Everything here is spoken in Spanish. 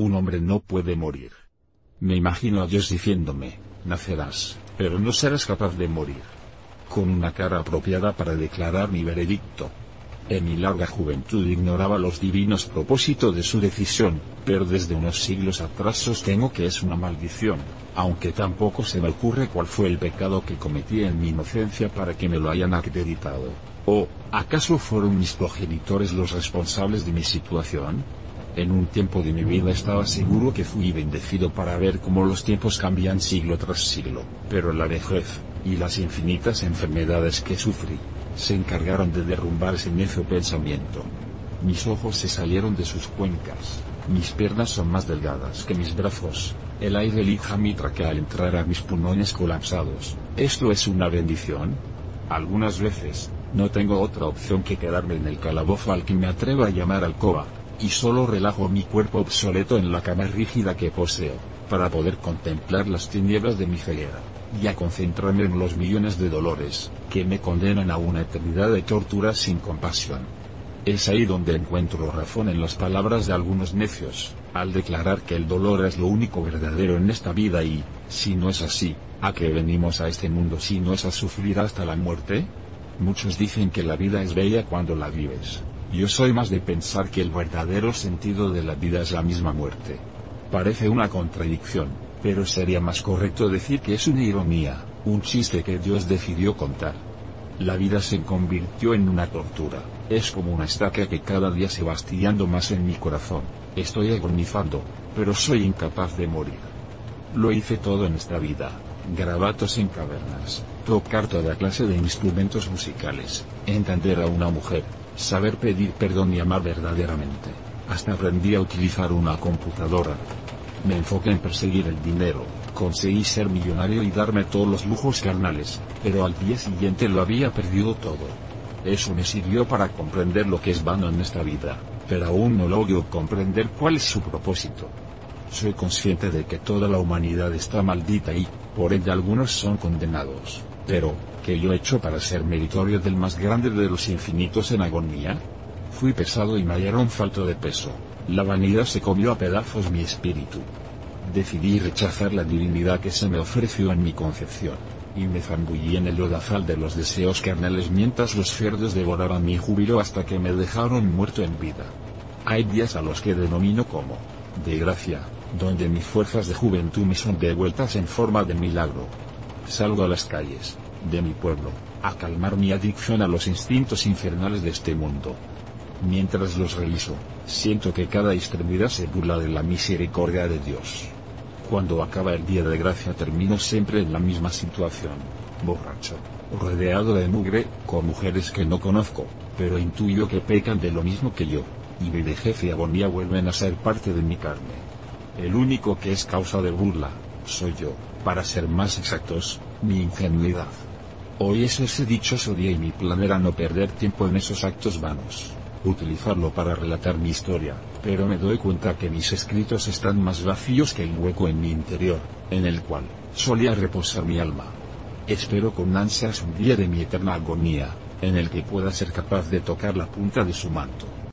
un hombre no puede morir. Me imagino a Dios diciéndome, nacerás, pero no serás capaz de morir. Con una cara apropiada para declarar mi veredicto. En mi larga juventud ignoraba los divinos propósitos de su decisión, pero desde unos siglos atrás sostengo que es una maldición, aunque tampoco se me ocurre cuál fue el pecado que cometí en mi inocencia para que me lo hayan acreditado. ¿O, acaso fueron mis progenitores los responsables de mi situación? En un tiempo de mi vida estaba seguro que fui bendecido para ver cómo los tiempos cambian siglo tras siglo, pero la vejez, y las infinitas enfermedades que sufrí, se encargaron de derrumbar ese necio pensamiento. Mis ojos se salieron de sus cuencas, mis piernas son más delgadas que mis brazos, el aire elija mi traquea al entrar a mis pulmones colapsados. ¿Esto es una bendición? Algunas veces, no tengo otra opción que quedarme en el calabozo al que me atrevo a llamar alcoba, y solo relajo mi cuerpo obsoleto en la cama rígida que poseo, para poder contemplar las tinieblas de mi ceguera y a concentrarme en los millones de dolores, que me condenan a una eternidad de torturas sin compasión. Es ahí donde encuentro razón en las palabras de algunos necios, al declarar que el dolor es lo único verdadero en esta vida y, si no es así, ¿a qué venimos a este mundo si no es a sufrir hasta la muerte? Muchos dicen que la vida es bella cuando la vives. Yo soy más de pensar que el verdadero sentido de la vida es la misma muerte. Parece una contradicción, pero sería más correcto decir que es una ironía, un chiste que Dios decidió contar. La vida se convirtió en una tortura, es como una estaca que cada día se va astillando más en mi corazón, estoy agonizando, pero soy incapaz de morir. Lo hice todo en esta vida, grabatos en cavernas, tocar toda clase de instrumentos musicales, entender a una mujer, saber pedir perdón y amar verdaderamente, hasta aprendí a utilizar una computadora, me enfoqué en perseguir el dinero, conseguí ser millonario y darme todos los lujos carnales, pero al día siguiente lo había perdido todo. Eso me sirvió para comprender lo que es vano en esta vida, pero aún no logro comprender cuál es su propósito. Soy consciente de que toda la humanidad está maldita y, por ende algunos son condenados, pero, ¿qué yo he hecho para ser meritorio del más grande de los infinitos en agonía? Fui pesado y me hallaron falto de peso. La vanidad se comió a pedazos mi espíritu. Decidí rechazar la divinidad que se me ofreció en mi concepción, y me zambullí en el lodazal de los deseos carnales mientras los cerdos devoraban mi júbilo hasta que me dejaron muerto en vida. Hay días a los que denomino como, de gracia, donde mis fuerzas de juventud me son devueltas en forma de milagro. Salgo a las calles, de mi pueblo, a calmar mi adicción a los instintos infernales de este mundo. Mientras los reviso, siento que cada extremidad se burla de la misericordia de Dios. Cuando acaba el día de gracia termino siempre en la misma situación, borracho, rodeado de mugre, con mujeres que no conozco, pero intuyo que pecan de lo mismo que yo, y mi vejez y agonía vuelven a ser parte de mi carne. El único que es causa de burla, soy yo, para ser más exactos, mi ingenuidad. Hoy es ese dichoso día y mi plan era no perder tiempo en esos actos vanos utilizarlo para relatar mi historia, pero me doy cuenta que mis escritos están más vacíos que el hueco en mi interior, en el cual solía reposar mi alma. Espero con ansias un día de mi eterna agonía, en el que pueda ser capaz de tocar la punta de su manto,